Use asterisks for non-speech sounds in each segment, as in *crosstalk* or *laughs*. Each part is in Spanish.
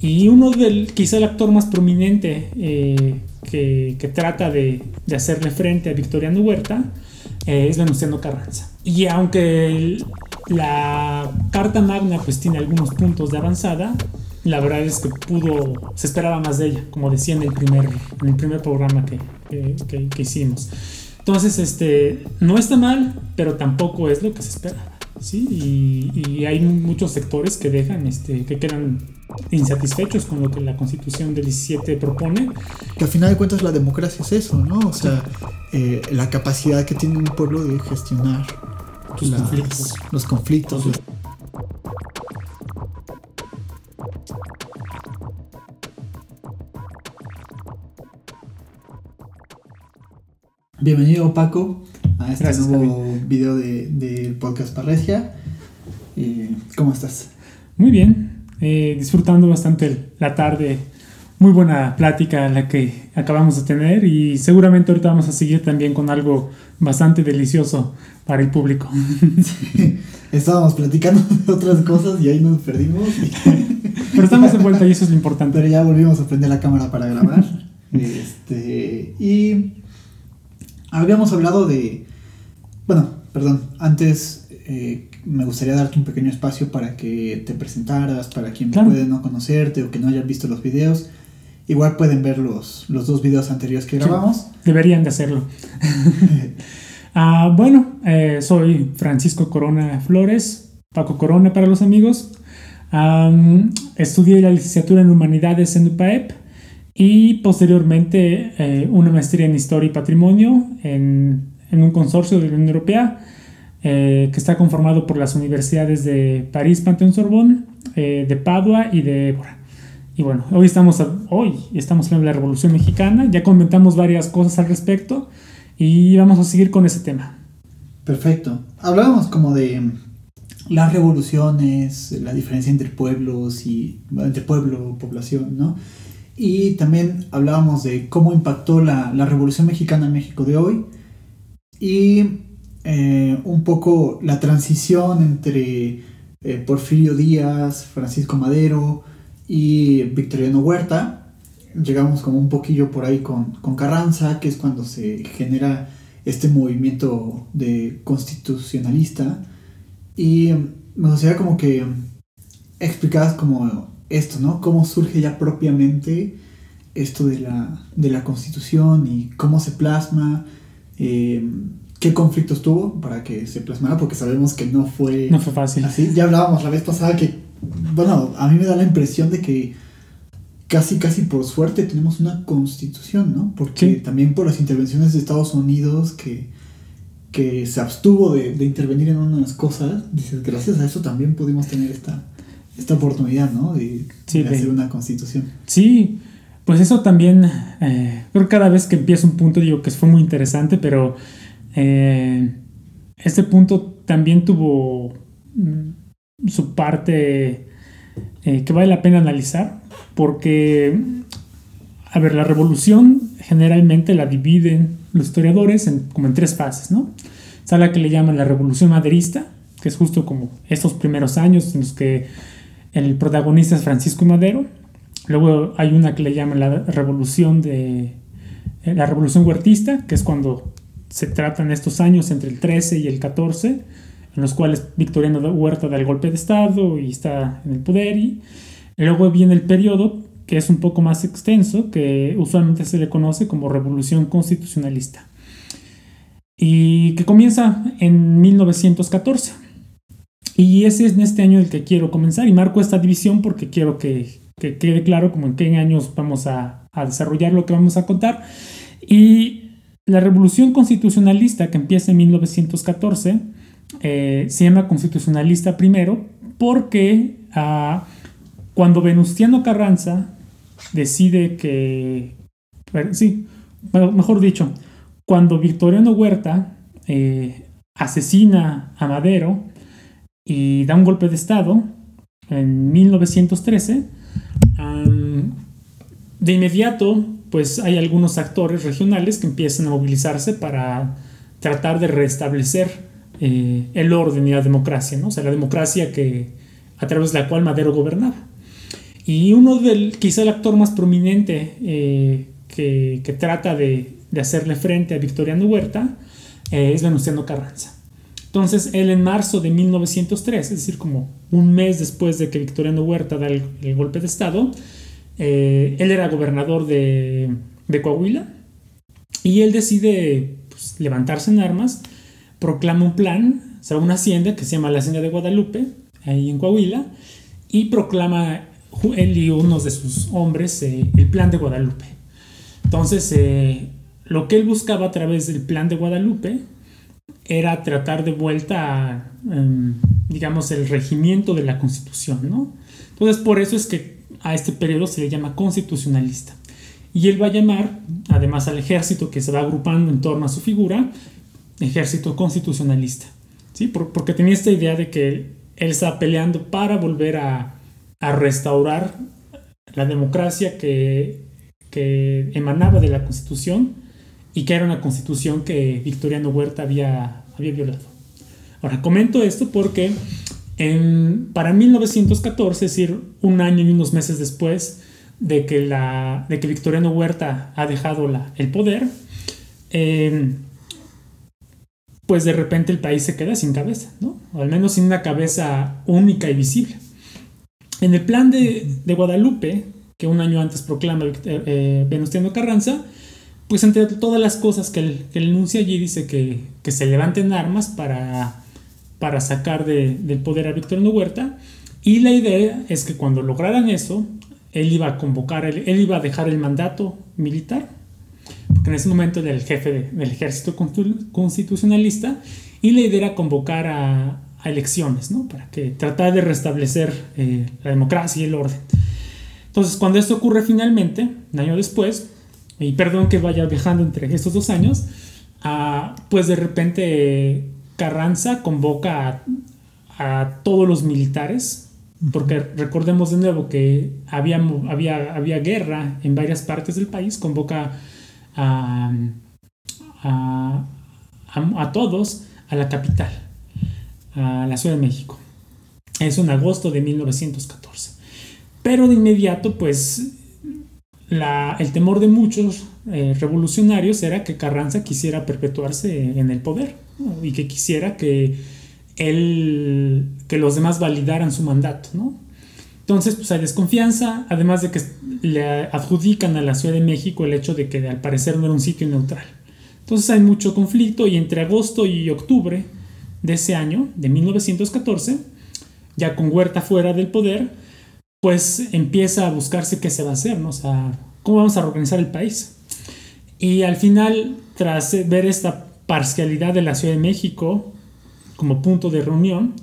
Y uno del, quizá el actor más prominente eh, que, trata de, hacerle frente a Victoriano Huerta eh, es Venustiano Carranza. Y aunque la Carta Magna pues tiene algunos puntos de avanzada, la verdad es que pudo, se esperaba más de ella, como decía en el primer, en el primer programa que, que, hicimos. Entonces, este, no está mal, pero tampoco es lo que se espera. ¿Sí? Y, hay muchos sectores que dejan, este, que quedan insatisfechos con lo que la constitución del 17 propone. Que al final de cuentas la democracia es eso, ¿no? O sea, eh, la capacidad que tiene un pueblo de gestionar los conflictos. Los conflictos. Bienvenido Paco a este nuevo video del de podcast Parresia. ¿Cómo estás? Muy bien, eh, disfrutando bastante la tarde. Muy buena plática la que acabamos de tener y seguramente ahorita vamos a seguir también con algo bastante delicioso para el público. *laughs* estábamos platicando de otras cosas y ahí nos perdimos. Pero estamos de vuelta y eso es lo importante. Pero ya volvimos a prender la cámara para grabar. *laughs* este, y habíamos hablado de... Bueno, perdón, antes eh, me gustaría darte un pequeño espacio para que te presentaras, para quien puede no conocerte o que no haya visto los videos. Igual pueden ver los, los dos videos anteriores que grabamos. deberían de hacerlo. *laughs* Ah, bueno, eh, soy Francisco Corona Flores, Paco Corona para los amigos. estudié la licenciatura en Humanidades en UPAEP y posteriormente eh, una maestría en Historia y Patrimonio en, en un consorcio de la Unión Europea eh, que está conformado por las universidades de París, Panteón Sorbonne, eh, de Padua y de Y bueno, hoy estamos, hoy estamos en la Revolución Mexicana, ya comentamos varias cosas al respecto y vamos a seguir con ese tema. Perfecto. Hablábamos como de las revoluciones, la diferencia entre pueblos y entre pueblo, población, ¿no? Y también hablábamos de cómo impactó la, la Revolución Mexicana en México de hoy. Y eh, un poco la transición entre eh, Porfirio Díaz, Francisco Madero y Victoriano Huerta. Llegamos como un poquillo por ahí con, con Carranza, que es cuando se genera este movimiento de constitucionalista. Y me gustaría como que explicaras como esto, ¿no? Cómo surge ya propiamente esto de la, de la constitución y cómo se plasma. Eh, qué conflictos tuvo para que se plasmara, porque sabemos que no fue, no fue fácil. Así, ya hablábamos la vez pasada que, bueno, a mí me da la impresión de que casi, casi por suerte tenemos una constitución, ¿no? Porque también por las intervenciones de Estados Unidos que, que se abstuvo de, intervenir en unas cosas, dices, gracias a eso también pudimos tener esta, esta oportunidad, ¿no? De, hacer una constitución. Sí, pues eso también, eh, creo que cada vez que empieza un punto digo que fue muy interesante, pero eh, este punto también tuvo mm, su parte eh, que vale la pena analizar, porque, a ver, la revolución generalmente la dividen los historiadores en, como en tres fases, ¿no? Está la que le llaman la revolución maderista, que es justo como estos primeros años en los que el protagonista es Francisco Madero. Luego hay una que le llaman la revolución de eh, la revolución huertista, que es cuando se tratan estos años entre el 13 y el 14, en los cuales Victoriano Huerta da el golpe de Estado y está en el poder. Y luego viene el periodo que es un poco más extenso, que usualmente se le conoce como Revolución Constitucionalista, y que comienza en 1914. Y ese es en este año el que quiero comenzar y marco esta división porque quiero que, quede claro como en qué años vamos a, desarrollar lo que vamos a contar. Y la revolución constitucionalista que empieza en 1914 eh, se llama constitucionalista primero porque ah, cuando Venustiano Carranza decide que, sí, mejor dicho, cuando Victoriano Huerta eh, asesina a Madero y da un golpe de Estado en 1913, de inmediato pues hay algunos actores regionales que empiezan a movilizarse para tratar de restablecer eh, el orden y la democracia, ¿no? O sea, la democracia que, a través de la cual Madero gobernaba. Y uno del, quizá el actor más prominente eh, que, trata de, de, hacerle frente a Victoriano Huerta eh, es Venustiano Carranza. Entonces, él en marzo de 1903, es decir, como un mes después de que Victoriano Huerta da el, golpe de Estado, eh, él era gobernador de, Coahuila y él decide pues, levantarse en armas, proclama un plan, o sea, una hacienda que se llama la Hacienda de Guadalupe, ahí en Coahuila, y proclama él y unos de sus hombres eh, el plan de Guadalupe. Entonces, eh, lo que él buscaba a través del plan de Guadalupe era tratar de vuelta, em, digamos, el regimiento de la constitución, ¿no? Entonces, por eso es que a este periodo se le llama constitucionalista. Y él va a llamar, además al ejército que se va agrupando en torno a su figura, ejército constitucionalista, ¿sí? porque tenía esta idea de que él estaba peleando para volver a, restaurar la democracia que, emanaba de la Constitución y que era una Constitución que Victoriano Huerta había, había violado. Ahora, comento esto porque para 1914, es decir, un año y unos meses después de que, la, de que Victoriano Huerta ha dejado la, el poder, eh, pues de repente el país se queda sin cabeza, ¿no? O al menos sin una cabeza única y visible. En el plan de, Guadalupe, que un año antes proclama eh, eh, Venustiano Carranza, pues entre todas las cosas que él, que enuncia allí dice que, se levanten armas para, para sacar del poder a Victoriano Huerta. Y la idea es que cuando lograran eso, él iba a convocar, él, iba a dejar el mandato militar, porque en ese momento era el jefe del ejército constitucionalista, y la idea era convocar a, a elecciones, ¿no? Para que tratar de restablecer eh, la democracia y el orden. Entonces, cuando esto ocurre finalmente, un año después, y perdón que vaya viajando entre estos dos años, ah, pues de repente Carranza convoca a, todos los militares, porque recordemos de nuevo que había, había, había guerra en varias partes del país, convoca a, a, a todos a la capital a la Ciudad de México. Eso en agosto de 1914. Pero de inmediato, pues, el temor de muchos eh, revolucionarios era que Carranza quisiera perpetuarse en el poder y que quisiera que, él, que los demás validaran su mandato. Entonces, pues hay desconfianza, además de que le adjudican a la Ciudad de México el hecho de que al parecer no era un sitio neutral. Entonces hay mucho conflicto y entre agosto y octubre de ese año, de 1914, ya con Huerta fuera del poder, pues empieza a buscarse qué se va a hacer, ¿no? O sea, cómo vamos a organizar el país. Y al final, tras ver esta parcialidad de la Ciudad de México como punto de reunión,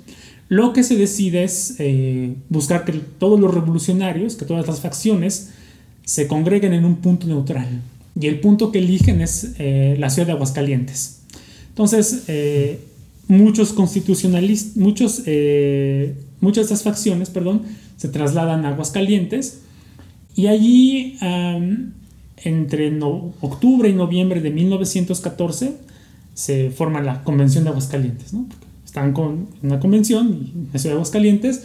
lo que se decide es eh, buscar que todos los revolucionarios, que todas las facciones, se congreguen en un punto neutral. Y el punto que eligen es eh, la ciudad de Aguascalientes. Entonces, eh, muchos constitucionalistas, muchos, muchas de estas facciones, perdón, se trasladan a Aguascalientes y allí entre octubre y noviembre de 1914 se forma la Convención de Aguascalientes, ¿no? Están con una convención en ciudad de Aguascalientes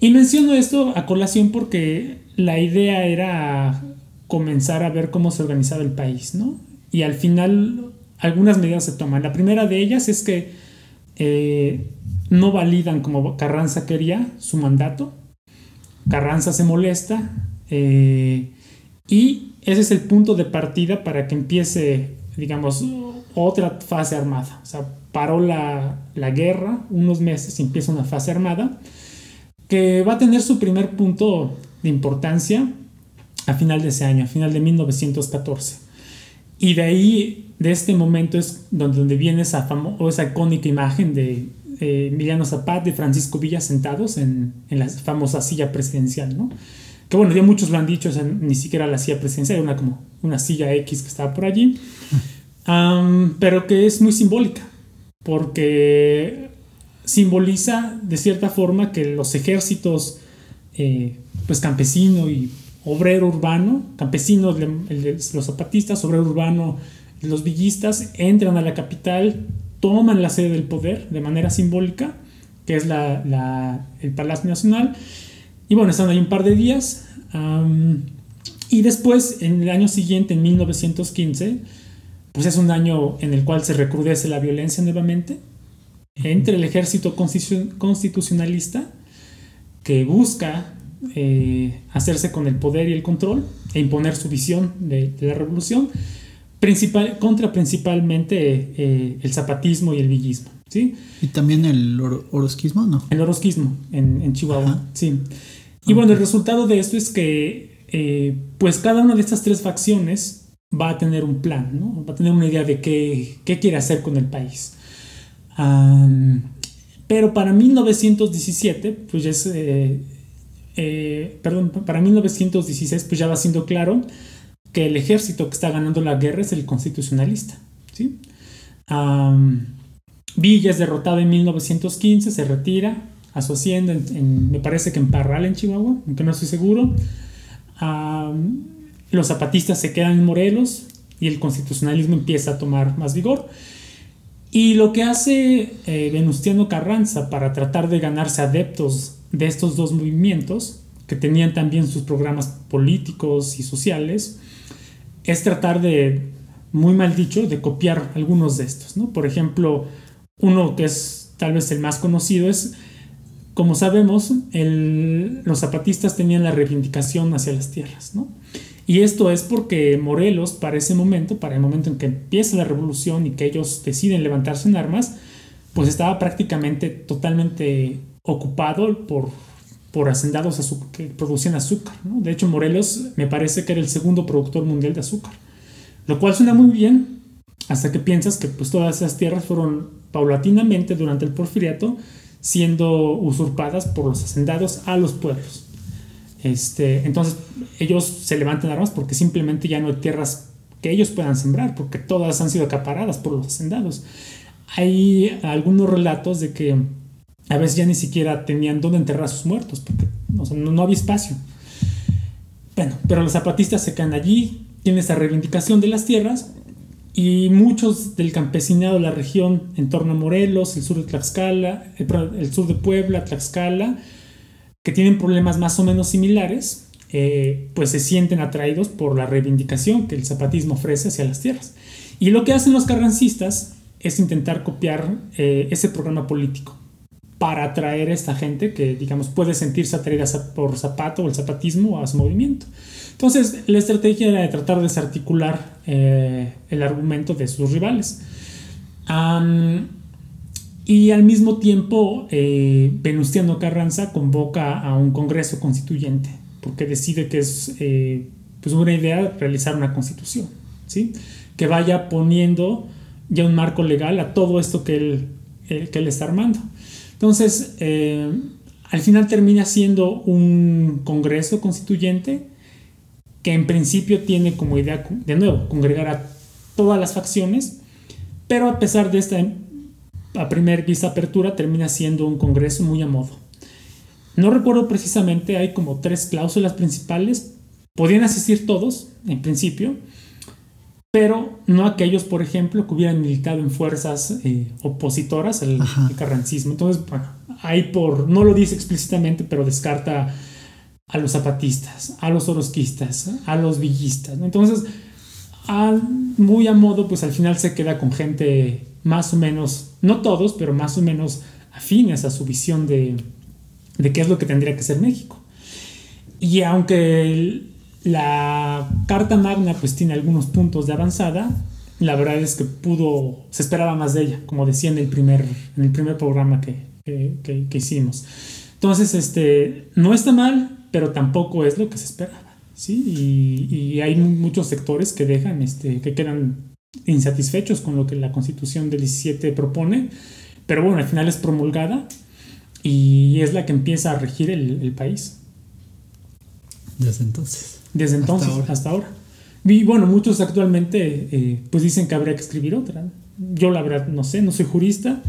y menciono esto a colación porque la idea era comenzar a ver cómo se organizaba el país, ¿no? Y al final algunas medidas se toman. La primera de ellas es que eh, no validan como Carranza quería su mandato. Carranza se molesta eh, y ese es el punto de partida para que empiece, digamos, otra fase armada. O sea, paró la, la guerra unos meses y empieza una fase armada que va a tener su primer punto de importancia a final de ese año, a final de 1914. Y de ahí de este momento es donde, viene esa, esa icónica imagen de eh, Emiliano Zapata, de Francisco Villa sentados en, en, la famosa silla presidencial, ¿no? Que bueno, ya muchos lo han dicho, ni siquiera la silla presidencial, era una, como una silla X que estaba por allí, *laughs* pero que es muy simbólica, porque simboliza de cierta forma que los ejércitos, eh, pues campesino y obrero urbano, campesinos, los zapatistas, obrero urbano, los villistas entran a la capital, toman la sede del poder de manera simbólica, que es la, el Palacio Nacional, Y bueno, están ahí un par de días. y después, en el año siguiente, en 1915, pues es un año en el cual se recrudece la violencia nuevamente entre el ejército constitucionalista que busca eh, hacerse con el poder y el control e imponer su visión de, la revolución, principal, contra principalmente eh, el zapatismo y el villismo. ¿sí? ¿Y también el orosquismo, no? El orosquismo en, Chihuahua, sí. Y bueno, el resultado de esto es que eh, pues cada una de estas tres facciones va a tener un plan, ¿no? va a tener una idea de qué, qué quiere hacer con el país. pero para 1917, pues ya es, eh, eh, perdón, para 1916, pues ya va siendo claro que el ejército que está ganando la guerra es el constitucionalista. ¿sí? Villa es derrotado en 1915, se retira a su hacienda, en, me parece que en Parral, en Chihuahua, aunque no estoy seguro. los zapatistas se quedan en Morelos y el constitucionalismo empieza a tomar más vigor. Y lo que hace eh, Venustiano Carranza para tratar de ganarse adeptos de estos dos movimientos, que tenían también sus programas políticos y sociales, es tratar de, muy mal dicho, de copiar algunos de estos. ¿no? Por ejemplo, uno que es tal vez el más conocido es, como sabemos, los zapatistas tenían la reivindicación hacia las tierras. ¿no? Y esto es porque Morelos, para ese momento, para el momento en que empieza la revolución y que ellos deciden levantarse en armas, pues estaba prácticamente totalmente ocupado por, por hacendados que producían azúcar. ¿no? De hecho, Morelos me parece que era el segundo productor mundial de azúcar. Lo cual suena muy bien hasta que piensas que pues, todas esas tierras fueron paulatinamente durante el porfiriato siendo usurpadas por los hacendados a los pueblos. Este, entonces ellos se levantan armas porque simplemente ya no hay tierras que ellos puedan sembrar, porque todas han sido acaparadas por los hacendados. Hay algunos relatos de que a veces ya ni siquiera tenían dónde enterrar a sus muertos, porque no, había espacio. Bueno, pero los zapatistas se quedan allí, tienen esa reivindicación de las tierras y muchos del campesinado de la región en torno a Morelos, el sur de Tlaxcala, el, sur de Puebla, Tlaxcala, que tienen problemas más o menos similares, eh, pues se sienten atraídos por la reivindicación que el zapatismo ofrece hacia las tierras. Y lo que hacen los carrancistas es intentar copiar eh, ese programa político para atraer a esta gente que, digamos, puede sentirse atraída por Zapato o el zapatismo a su movimiento. Entonces, la estrategia era de tratar de desarticular eh, el argumento de sus rivales. y al mismo tiempo, eh, Venustiano Carranza convoca a un congreso constituyente, porque decide que es eh, pues una idea realizar una constitución, ¿sí? que vaya poniendo ya un marco legal a todo esto que él, que él está armando. Entonces, eh, al final termina siendo un Congreso constituyente que en principio tiene como idea, de nuevo, congregar a todas las facciones, pero a pesar de esta a primer vista apertura termina siendo un Congreso muy a modo. No recuerdo precisamente, hay como tres cláusulas principales, podían asistir todos en principio, pero no aquellos, por ejemplo, que hubieran militado en fuerzas eh, opositoras al, carrancismo. Entonces, bueno, ahí por, no lo dice explícitamente, pero descarta a los zapatistas, a los orosquistas, a los villistas. Entonces, muy a modo, pues al final se queda con gente más o menos, no todos, pero más o menos afines a su visión de, de qué es lo que tendría que ser México. Y aunque la Carta Magna pues tiene algunos puntos de avanzada. La verdad es que pudo, se esperaba más de ella, como decía en el primer, en el primer programa que, que, hicimos. Entonces, este, no está mal, pero tampoco es lo que se esperaba. ¿sí? Y, hay muchos sectores que dejan, este, que quedan insatisfechos con lo que la constitución del 17 propone, pero bueno, al final es promulgada y es la que empieza a regir el, el país. Desde entonces. Desde entonces hasta ahora. Y bueno, muchos actualmente eh, pues dicen que habría que escribir otra. Yo la verdad no sé, no soy jurista.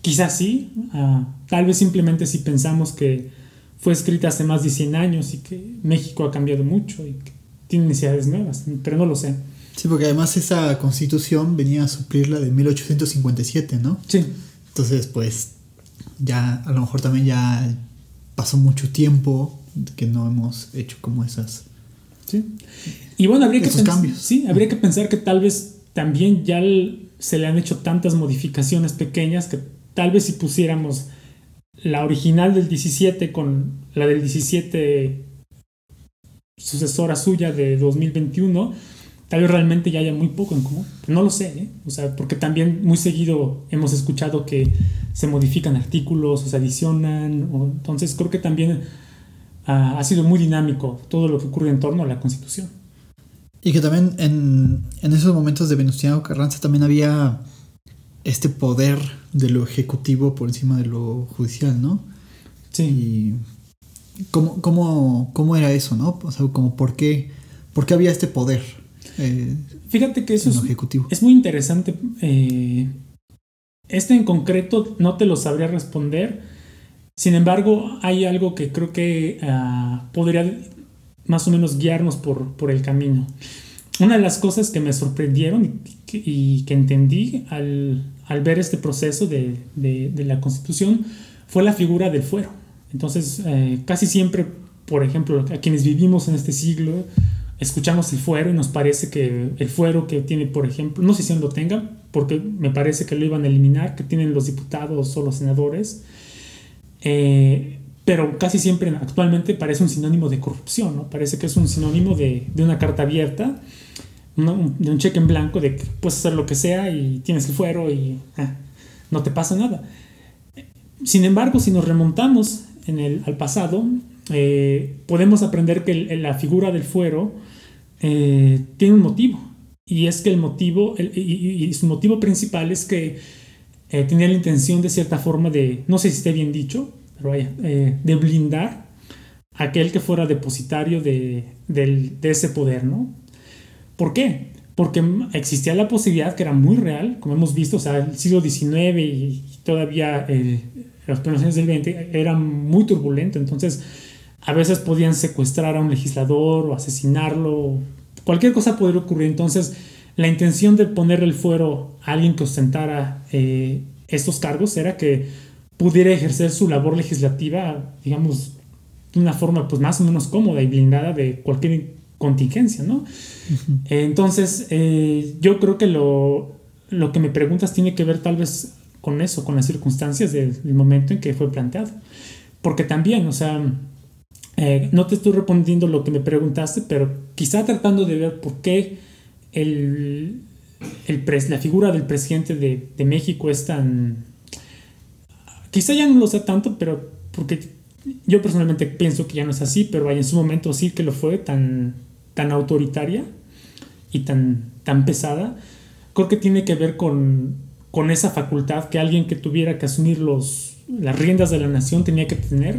Quizás sí. Ah, tal vez simplemente si pensamos que fue escrita hace más de 100 años y que México ha cambiado mucho y que tiene necesidades nuevas, pero no lo sé. Sí, porque además esa constitución venía a suplir la de 1857, ¿no? Sí. Entonces, pues ya a lo mejor también ya pasó mucho tiempo que no hemos hecho como esas. Sí. Y bueno, habría que, cambios. Sí, habría que pensar que tal vez también ya el- se le han hecho tantas modificaciones pequeñas que tal vez si pusiéramos la original del 17 con la del 17 sucesora suya de 2021, tal vez realmente ya haya muy poco en común. No lo sé, ¿eh? O sea, porque también muy seguido hemos escuchado que se modifican artículos o se adicionan, o- entonces creo que también ha sido muy dinámico todo lo que ocurre en torno a la Constitución. Y que también en, en esos momentos de Venustiano Carranza también había este poder de lo ejecutivo por encima de lo judicial, ¿no? Sí. Y cómo, cómo, cómo era eso, ¿no? O sea, como por qué, por qué había este poder eh, Fíjate que eso es, ejecutivo. es muy interesante. eh, este en concreto no te lo sabría responder. Sin embargo, hay algo que creo que ah, podría más o menos guiarnos por, el camino. Una de las cosas que me sorprendieron y que, entendí al, ver este proceso de, la Constitución fue la figura del fuero. Entonces, eh, casi siempre, por ejemplo, a quienes vivimos en este siglo, escuchamos el fuero y nos parece que el fuero que tiene, por ejemplo, no sé si lo tenga, porque me parece que lo iban a eliminar, que tienen los diputados o los senadores, eh, pero casi siempre actualmente parece un sinónimo de corrupción, ¿no? Parece que es un sinónimo de, de una carta abierta, de un cheque en blanco, de que puedes hacer lo que sea y tienes el fuero y ah, no te pasa nada. Sin embargo, si nos remontamos en el, al pasado, eh, podemos aprender que la figura del fuero eh, tiene un motivo. Y es que el motivo, y su motivo principal es que eh, tenía la intención de cierta forma de, no sé si esté bien dicho, pero vaya, eh, de blindar a aquel que fuera depositario de, del- de ese poder, ¿no? ¿Por qué? Porque existía la posibilidad que era muy real, como hemos visto, o sea, el siglo XIX y todavía los primeros años del XX era muy turbulento, entonces a veces podían secuestrar a un legislador o asesinarlo, cualquier cosa podría ocurrir, entonces la intención de poner el fuero a alguien que ostentara eh, estos cargos era que pudiera ejercer su labor legislativa, digamos, de una forma pues más o menos cómoda y blindada de cualquier contingencia, ¿no? Eh, Entonces, eh, yo creo que lo, lo que me preguntas tiene que ver tal vez con eso, con las circunstancias del, del momento en que fue planteado. Porque también, o sea, eh, no te estoy respondiendo lo que me preguntaste, pero quizá tratando de ver por qué el, el pres- la figura del presidente de, de México es tan... Quizá ya no lo sé tanto, pero porque yo personalmente pienso que ya no es así, pero en su momento sí que lo fue tan, tan autoritaria y tan, tan pesada, creo que tiene que ver con, con esa facultad que alguien que tuviera que asumir los, las riendas de la nación tenía que tener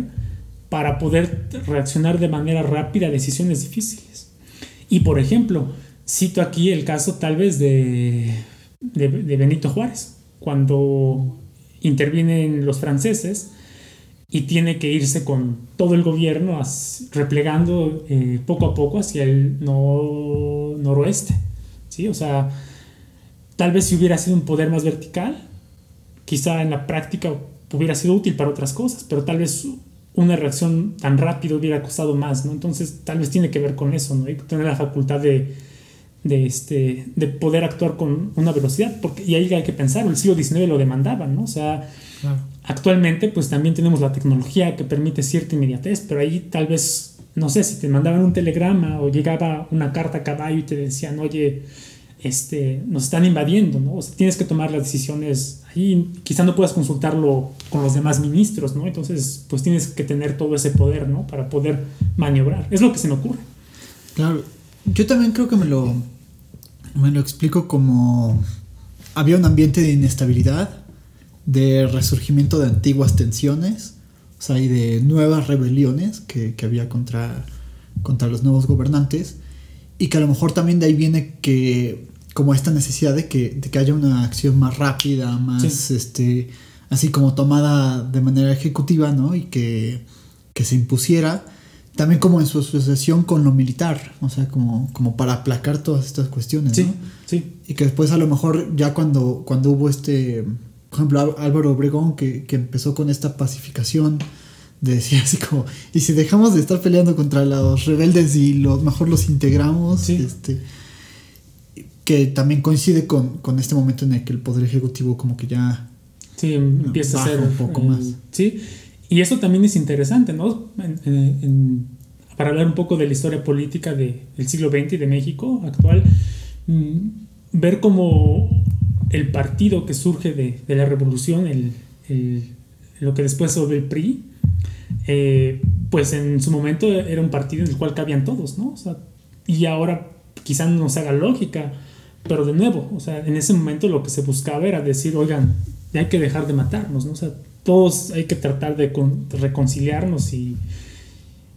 para poder reaccionar de manera rápida a decisiones difíciles. Y por ejemplo, cito aquí el caso tal vez de, de, Benito Juárez, cuando intervienen los franceses y tiene que irse con todo el gobierno replegando eh, poco a poco hacia el no- noroeste. ¿sí? O sea, tal vez si hubiera sido un poder más vertical, quizá en la práctica hubiera sido útil para otras cosas, pero tal vez una reacción tan rápida hubiera costado más, ¿no? Entonces tal vez tiene que ver con eso, ¿no? Tener la facultad de, de, este, de poder actuar con una velocidad, porque, y ahí hay que pensar, el siglo XIX lo demandaba, ¿no? O sea, Claro. Actualmente, pues también tenemos la tecnología que permite cierta inmediatez, pero ahí tal vez, no sé, si te mandaban un telegrama o llegaba una carta a caballo y te decían, oye, este, nos están invadiendo, ¿no? O sea, tienes que tomar las decisiones ahí, quizá no puedas consultarlo con los demás ministros, ¿no? Entonces, pues tienes que tener todo ese poder, ¿no? Para poder maniobrar. Es lo que se me ocurre. Claro, yo también creo que me lo, me lo explico como había un ambiente de inestabilidad, de resurgimiento de antiguas tensiones, o sea, y de nuevas rebeliones que, que había contra, contra los nuevos gobernantes, y que a lo mejor también de ahí viene que como esta necesidad de que, de que haya una acción más rápida, más Sí. este, así como tomada de manera ejecutiva, ¿no? Y que, que se impusiera también como en su asociación con lo militar, o sea, como, como para aplacar todas estas cuestiones, Sí, ¿no? sí, Y que después a lo mejor ya cuando, cuando hubo este, por ejemplo, Álvaro Obregón que, que empezó con esta pacificación de decir así como, y si dejamos de estar peleando contra los rebeldes y lo mejor los integramos, este que también coincide con, este momento en el que el Poder Ejecutivo como que ya... Sí, empieza a ser un poco más. Sí, y eso también es interesante, ¿no? para hablar un poco de la historia política del siglo XX y de México actual, mm, ver cómo el partido que surge de, la revolución, el, lo que después sobre el PRI, eh, pues en su momento era un partido en el cual cabían todos, ¿no? y ahora quizás no se haga lógica, pero de nuevo, o sea, en ese momento lo que se buscaba era decir, oigan, ya hay que dejar de matarnos, ¿no? O sea, todos hay que tratar de, reconciliarnos y,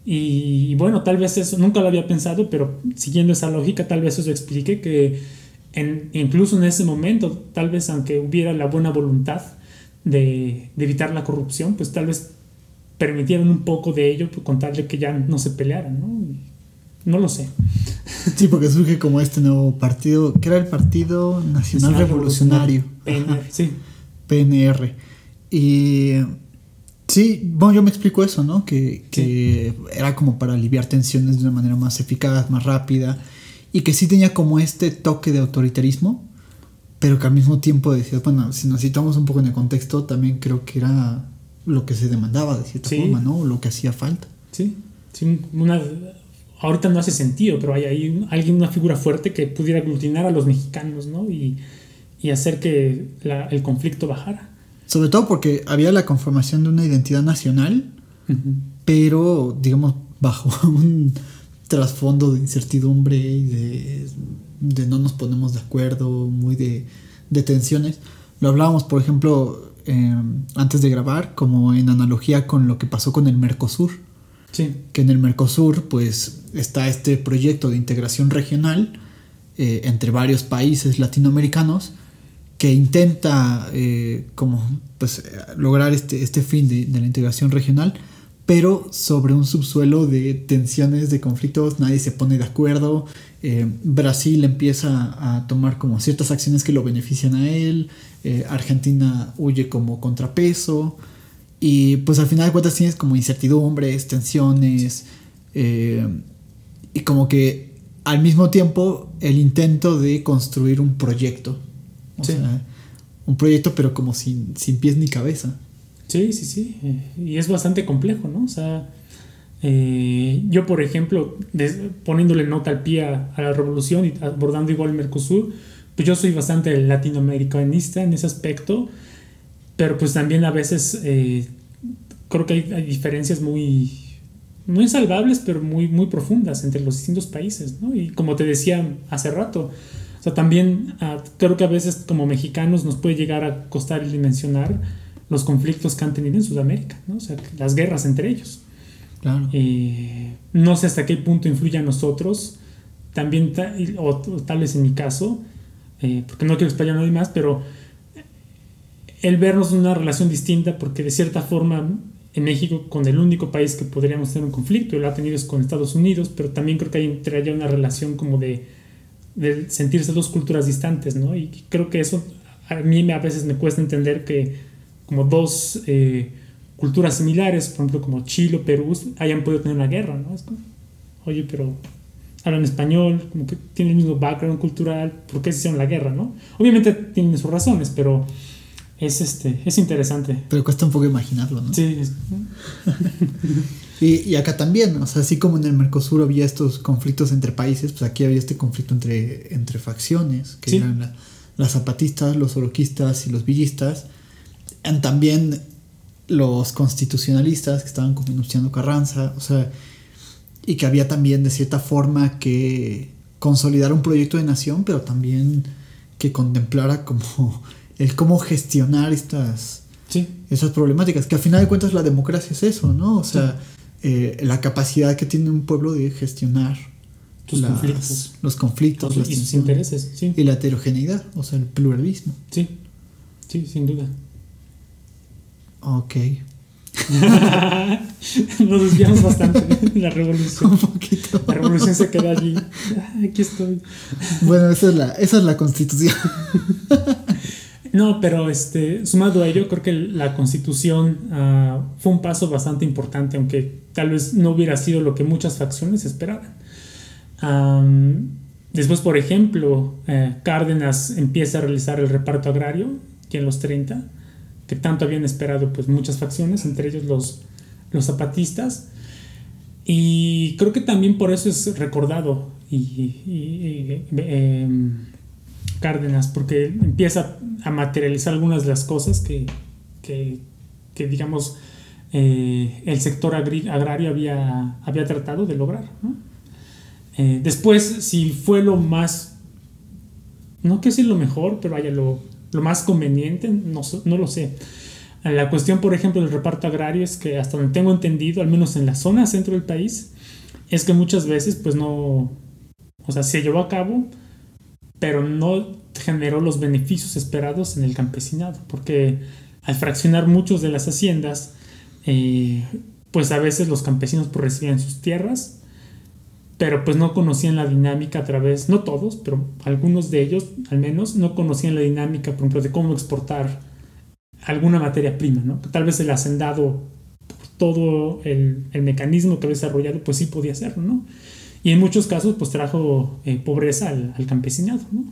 y, bueno, tal vez eso, nunca lo había pensado, pero siguiendo esa lógica, tal vez eso explique que en, incluso en ese momento, tal vez aunque hubiera la buena voluntad de, de evitar la corrupción, pues tal vez permitieron un poco de ello con tal de que ya no se pelearan, ¿no? No lo sé. Sí, porque surge como este nuevo partido, que era el Partido Nacional, Revolucionario. PNR, sí. PNR. Y sí, bueno, yo me explico eso, ¿no? Que, que era como para aliviar tensiones de una manera más eficaz, más rápida. Y que sí tenía como este toque de autoritarismo, pero que al mismo tiempo decía, bueno, si nos citamos un poco en el contexto, también creo que era lo que se demandaba de cierta forma, ¿no? Lo que hacía falta. Sí, sí una, ahorita no hace sentido, pero hay ahí alguien, una figura fuerte que pudiera aglutinar a los mexicanos, ¿no? Y, hacer que el conflicto bajara. Sobre todo porque había la conformación de una identidad nacional, pero, digamos, bajo *laughs* un trasfondo de incertidumbre y de, no nos ponemos de acuerdo, muy de, tensiones. Lo hablábamos, por ejemplo, eh, antes de grabar, como en analogía con lo que pasó con el Mercosur. Que en el Mercosur pues está este proyecto de integración regional eh, entre varios países latinoamericanos que intenta eh, como pues lograr este, este fin de, la integración regional pero sobre un subsuelo de tensiones, de conflictos, nadie se pone de acuerdo. Eh, Brasil empieza a tomar como ciertas acciones que lo benefician a él, Argentina huye como contrapeso, y pues al final de cuentas tienes como incertidumbres, tensiones, eh, y como que al mismo tiempo el intento de construir un proyecto. O sea, un proyecto pero como sin, sin pies ni cabeza. Sí, sí, sí. Y es bastante complejo, ¿no? O sea, eh, yo por ejemplo, poniéndole nota al pie a, la revolución y abordando igual el Mercosur, pues yo soy bastante latinoamericanista en ese aspecto pero pues también a veces eh, creo que hay, diferencias muy, no insalvables, pero muy, muy profundas entre los distintos países, ¿no? Y como te decía hace rato, o sea, también ah, creo que a veces como mexicanos nos puede llegar a costar el dimensionar los conflictos que han tenido en Sudamérica, ¿no? O sea, las guerras entre ellos. Claro. Eh, no sé hasta qué punto influye a nosotros, también, o, tal vez en mi caso, eh, porque no quiero explayar a nadie más, pero el vernos en una relación distinta porque de cierta forma en México con el único país que podríamos tener un conflicto y lo ha tenido es con Estados Unidos, pero también creo que hay entre allá una relación como de, de sentirse dos culturas distantes, ¿no? Y creo que eso a mí a veces me cuesta entender que como dos eh, culturas similares, por ejemplo como Chile o Perú, hayan podido tener una guerra, ¿no? Es como, oye, pero hablan español, como que tienen el mismo background cultural, ¿por qué se hicieron la guerra, no? Obviamente tienen sus razones, pero es este es interesante. Pero cuesta un poco imaginarlo, ¿no? Sí. *laughs* y, acá también, o sea, así como en el Mercosur había estos conflictos entre países, pues aquí había este conflicto entre, entre facciones, que eran las zapatistas, los oroquistas y los villistas. Y también los constitucionalistas que estaban como Luciano Carranza, o sea, y que había también de cierta forma que consolidar un proyecto de nación, pero también que contemplara como *laughs* el cómo gestionar estas, esas problemáticas, que al final de cuentas la democracia es eso, ¿no? O sea, eh, la capacidad que tiene un pueblo de gestionar conflictos. los conflictos y sus intereses, sí. Y la heterogeneidad, o sea, el pluralismo. Sí, sí, sin duda. Ok. *laughs* Nos desviamos bastante la revolución. *laughs* Un poquito. La revolución se queda allí. Aquí estoy. Bueno, esa es la, esa es la constitución. *laughs* No, pero este, sumado a ello, creo que la constitución uh, fue un paso bastante importante, aunque tal vez no hubiera sido lo que muchas facciones esperaban. Después, por ejemplo, eh, Cárdenas empieza a realizar el reparto agrario, que en los 30, que tanto habían esperado pues, muchas facciones, entre ellos los, los zapatistas. Y creo que también por eso es recordado y, eh, Cárdenas, porque empieza a materializar algunas de las cosas que, que, digamos, eh, el sector agrario había, había tratado de lograr. Eh, después, si fue lo más, no que decir lo mejor, pero vaya, lo, lo más conveniente, no, no lo sé. La cuestión, por ejemplo, del reparto agrario es que hasta donde tengo entendido, al menos en la zona centro del país, es que muchas veces pues no, o sea, se llevó a cabo, pero no generó los beneficios esperados en el campesinado, porque al fraccionar muchos de las haciendas, eh, pues a veces los campesinos pues, recibían sus tierras, pero pues no conocían la dinámica a través, no todos, pero algunos de ellos al menos no conocían la dinámica, por ejemplo, de cómo exportar alguna materia prima, ¿no? Tal vez el hacendado, por todo el, el mecanismo que había desarrollado, pues sí podía hacerlo, ¿no? Y en muchos casos, pues trajo eh, pobreza al, al, campesinado, ¿no?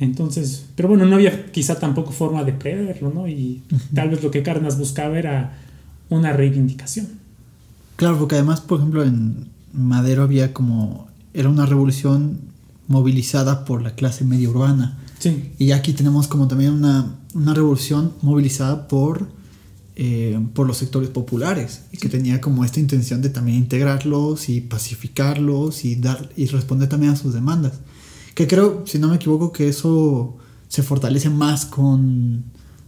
Entonces, pero bueno, no había quizá tampoco forma de preverlo, ¿no? Y tal vez lo que Cárdenas buscaba era una reivindicación. Claro, porque además, por ejemplo, en Madero había como, era una revolución movilizada por la clase media urbana. Sí. Y aquí tenemos como también una, una revolución movilizada por eh, por los sectores populares y que tenía como esta intención de también integrarlos y pacificarlos y dar y responder también a sus demandas que creo si no me equivoco que eso se fortalece más con,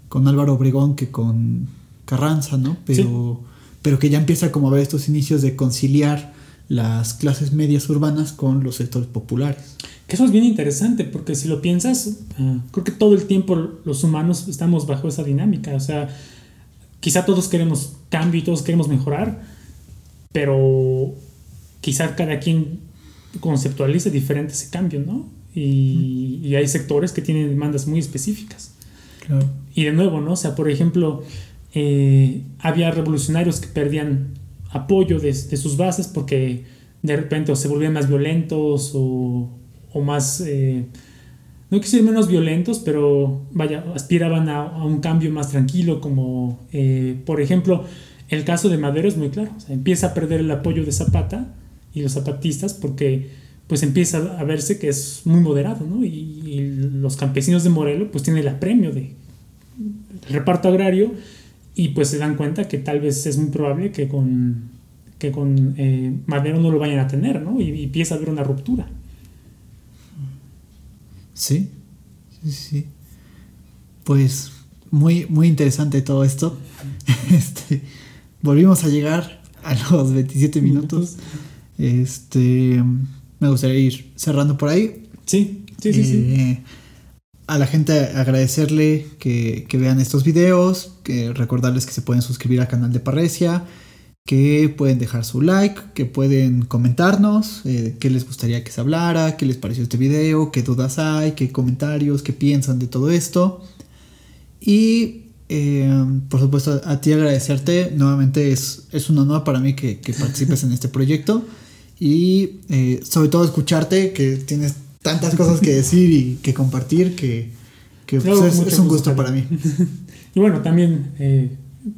con Álvaro Obregón que con Carranza no pero pero que ya empieza como a ver estos inicios de conciliar las clases medias urbanas con los sectores populares. Que eso es bien interesante, porque si lo piensas, ah, creo que todo el tiempo los humanos estamos bajo esa dinámica. O sea, quizá todos queremos cambio y todos queremos mejorar, pero quizá cada quien conceptualice diferente ese cambio, ¿no? Y, hay sectores que tienen demandas muy específicas. Y de nuevo, ¿no? O sea, por ejemplo, eh, había revolucionarios que perdían apoyo de, sus bases porque de repente o se volvían más violentos o, o más... Eh, no quise menos violentos, pero vaya, aspiraban a, un cambio más tranquilo, como eh, por ejemplo el caso de Madero es muy claro, empieza a perder el apoyo de Zapata y los zapatistas porque pues empieza a verse que es muy moderado, ¿no? Y, los campesinos de Morelos pues tienen el apremio de reparto agrario y pues se dan cuenta que tal vez es muy probable que con, que con eh, Madero no lo vayan a tener, ¿no? Y, y empieza a haber una ruptura. Sí, sí, sí. Pues muy, muy interesante todo esto. *laughs* Este, volvimos a llegar a los 27 minutos. Este, me gustaría ir cerrando por ahí. Sí, sí, sí, sí. Eh, a la gente agradecerle que, que, vean estos videos, que recordarles que se pueden suscribir al canal de Parresia, que pueden dejar su like, que pueden comentarnos eh, qué les gustaría que se hablara, qué les pareció este video, qué dudas hay, qué comentarios, qué piensan de todo esto. Y eh, por supuesto a ti agradecerte, nuevamente es, es un honor para mí que, participes en este proyecto y eh, sobre todo escucharte, que tienes tantas cosas que decir y que compartir, que, que pues, es, un gusto para mí. *laughs* y bueno, también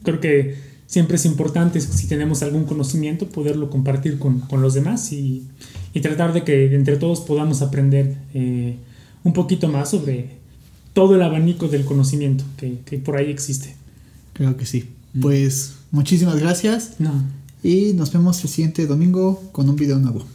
creo que siempre es importante, si tenemos algún conocimiento, poderlo compartir con, los demás y, tratar de que entre todos podamos aprender eh, un poquito más sobre todo el abanico del conocimiento que, por ahí existe. Creo que sí. Mm. Pues muchísimas gracias. Y nos vemos el siguiente domingo con un video nuevo.